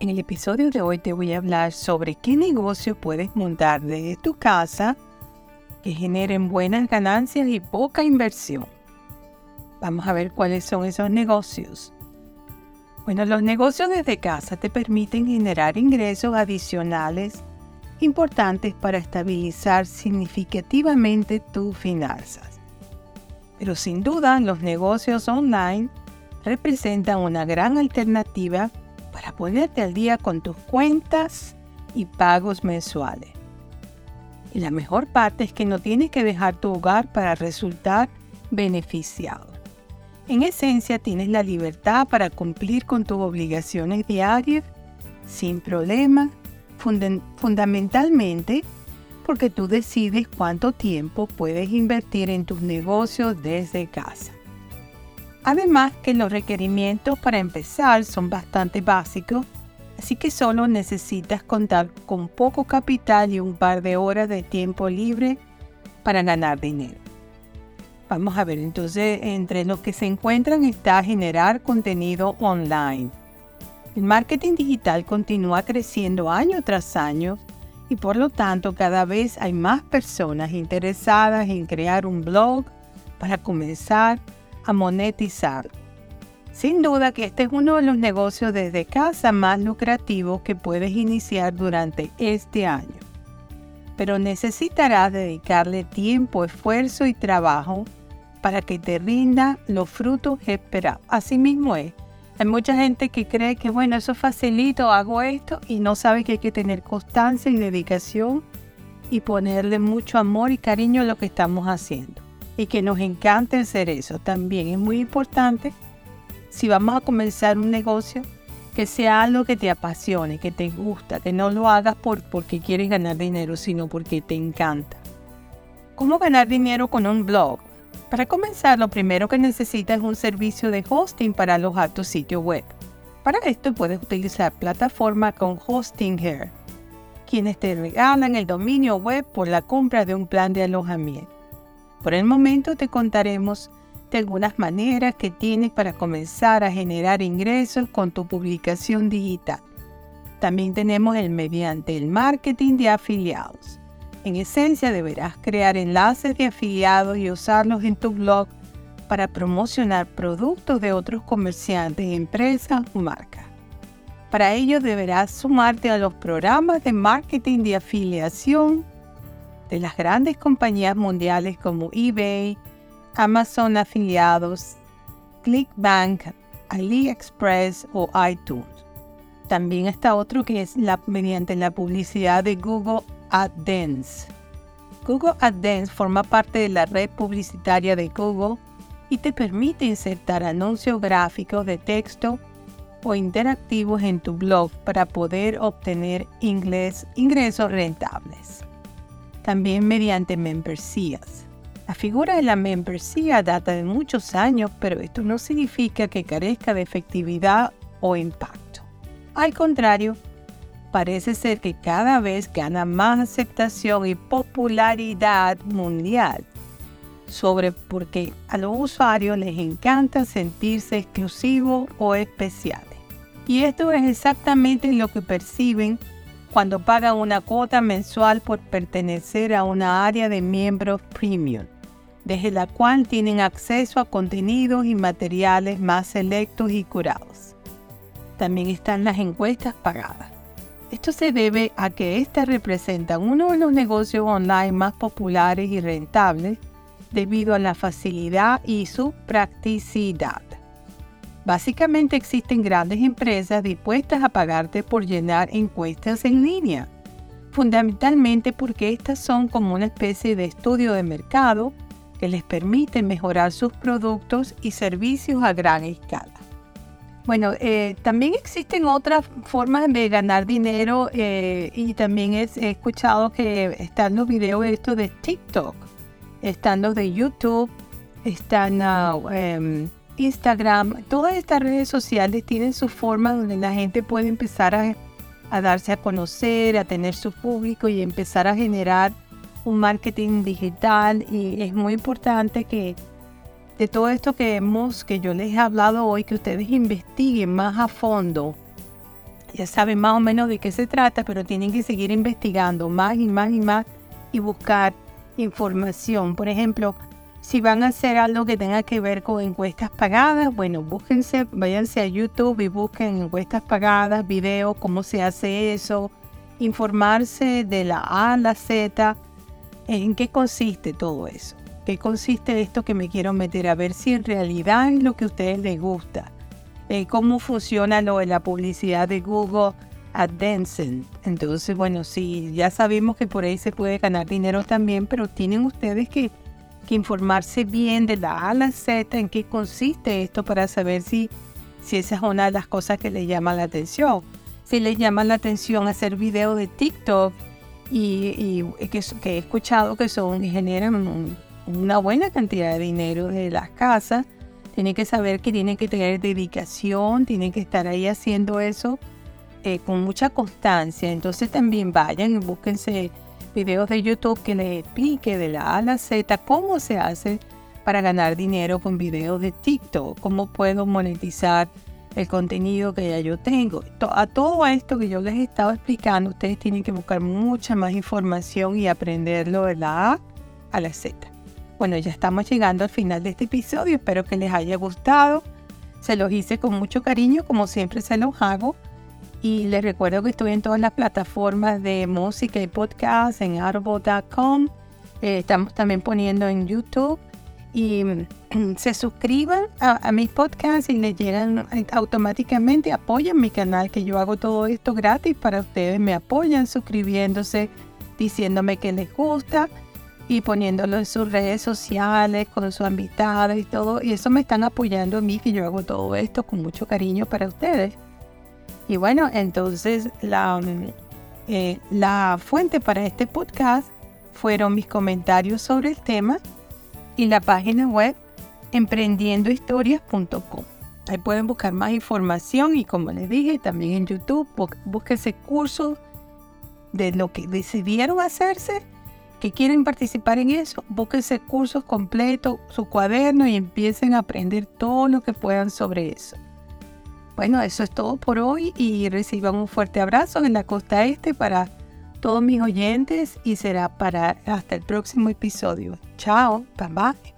En el episodio de hoy te voy a hablar sobre qué negocio puedes montar desde tu casa que generen buenas ganancias y poca inversión. Vamos a ver cuáles son esos negocios. Bueno, los negocios desde casa te permiten generar ingresos adicionales importantes para estabilizar significativamente tus finanzas. Pero sin duda los negocios online representan una gran alternativa para ponerte al día con tus cuentas y pagos mensuales. Y la mejor parte es que no tienes que dejar tu hogar para resultar beneficiado. En esencia, tienes la libertad para cumplir con tus obligaciones diarias sin problema, fundamentalmente porque tú decides cuánto tiempo puedes invertir en tus negocios desde casa. Además que los requerimientos para empezar son bastante básicos, así que solo necesitas contar con poco capital y un par de horas de tiempo libre para ganar dinero. Vamos a ver, entonces entre los que se encuentran está generar contenido online. El marketing digital continúa creciendo año tras año y por lo tanto cada vez hay más personas interesadas en crear un blog para comenzar a monetizar. Sin duda que este es uno de los negocios desde casa más lucrativos que puedes iniciar durante este año. Pero necesitarás dedicarle tiempo, esfuerzo y trabajo para que te rinda los frutos esperados. Así mismo es. Hay mucha gente que cree que, bueno, eso facilito, hago esto y no sabe que hay que tener constancia y dedicación y ponerle mucho amor y cariño a lo que estamos haciendo y que nos encante hacer eso. También es muy importante, si vamos a comenzar un negocio, que sea algo que te apasione, que te gusta, que no lo hagas por, porque quieres ganar dinero, sino porque te encanta. ¿Cómo ganar dinero con un blog? Para comenzar, lo primero que necesitas es un servicio de hosting para alojar tu sitio web. Para esto puedes utilizar plataformas con Hosting quienes te regalan el dominio web por la compra de un plan de alojamiento. Por el momento te contaremos de algunas maneras que tienes para comenzar a generar ingresos con tu publicación digital. También tenemos el mediante el marketing de afiliados. En esencia deberás crear enlaces de afiliados y usarlos en tu blog para promocionar productos de otros comerciantes, empresas o marcas. Para ello deberás sumarte a los programas de marketing de afiliación de las grandes compañías mundiales como eBay, Amazon afiliados, ClickBank, AliExpress o iTunes. También está otro que es la, mediante la publicidad de Google AdSense. Google AdSense forma parte de la red publicitaria de Google y te permite insertar anuncios gráficos de texto o interactivos en tu blog para poder obtener ingresos rentables también mediante membresías. La figura de la membresía data de muchos años, pero esto no significa que carezca de efectividad o impacto. Al contrario, parece ser que cada vez gana más aceptación y popularidad mundial sobre porque a los usuarios les encanta sentirse exclusivos o especiales. Y esto es exactamente lo que perciben cuando pagan una cuota mensual por pertenecer a una área de miembros premium, desde la cual tienen acceso a contenidos y materiales más selectos y curados. También están las encuestas pagadas. Esto se debe a que éstas representan uno de los negocios online más populares y rentables debido a la facilidad y su practicidad. Básicamente existen grandes empresas dispuestas a pagarte por llenar encuestas en línea, fundamentalmente porque estas son como una especie de estudio de mercado que les permite mejorar sus productos y servicios a gran escala. Bueno, eh, también existen otras formas de ganar dinero eh, y también he, escuchado que están los videos estos de TikTok, están los de YouTube, están uh, Instagram, todas estas redes sociales tienen su forma donde la gente puede empezar a, darse a conocer, a tener su público y empezar a generar un marketing digital. Y es muy importante que de todo esto que hemos, que yo les he hablado hoy, que ustedes investiguen más a fondo ya saben más o menos de qué se trata, pero tienen que seguir investigando más y más y más y buscar información. Por ejemplo, si van a hacer algo que tenga que ver con encuestas pagadas, bueno, búsquense, váyanse a YouTube y busquen encuestas pagadas, videos, cómo se hace eso, informarse de la A a la Z, en qué consiste todo eso, qué consiste esto que me quiero meter, a ver si en realidad es lo que a ustedes les gusta, eh, cómo funciona lo de la publicidad de Google AdSense. Entonces, bueno, sí, ya sabemos que por ahí se puede ganar dinero también, pero tienen ustedes que que informarse bien de la A a la Z, en qué consiste esto para saber si, si esa es una de las cosas que les llama la atención. Si les llama la atención hacer videos de TikTok y, que, que, he escuchado que son generan una buena cantidad de dinero de las casas, tienen que saber que tienen que tener dedicación, tienen que estar ahí haciendo eso eh, con mucha constancia. Entonces también vayan y búsquense videos de YouTube que les explique de la A a la Z cómo se hace para ganar dinero con videos de TikTok, cómo puedo monetizar el contenido que ya yo tengo. A todo esto que yo les he explicando, ustedes tienen que buscar mucha más información y aprenderlo de la A a la Z. Bueno, ya estamos llegando al final de este episodio, espero que les haya gustado. Se los hice con mucho cariño, como siempre se los hago. Y les recuerdo que estoy en todas las plataformas de música y podcast, en arbo.com. Eh, estamos también poniendo en YouTube. Y mm, se suscriban a, mis podcasts y les llegan automáticamente. Apoyan mi canal, que yo hago todo esto gratis para ustedes. Me apoyan suscribiéndose, diciéndome que les gusta y poniéndolo en sus redes sociales, con sus amistades y todo. Y eso me están apoyando a mí, que yo hago todo esto con mucho cariño para ustedes. Y bueno, entonces la, eh, la fuente para este podcast fueron mis comentarios sobre el tema y la página web emprendiendohistorias.com. Ahí pueden buscar más información y como les dije, también en YouTube, búsquense cursos de lo que decidieron hacerse, que quieren participar en eso, búsquense cursos completos, su cuaderno y empiecen a aprender todo lo que puedan sobre eso. Bueno, eso es todo por hoy y reciban un fuerte abrazo en la costa este para todos mis oyentes y será para hasta el próximo episodio. Chao, bye.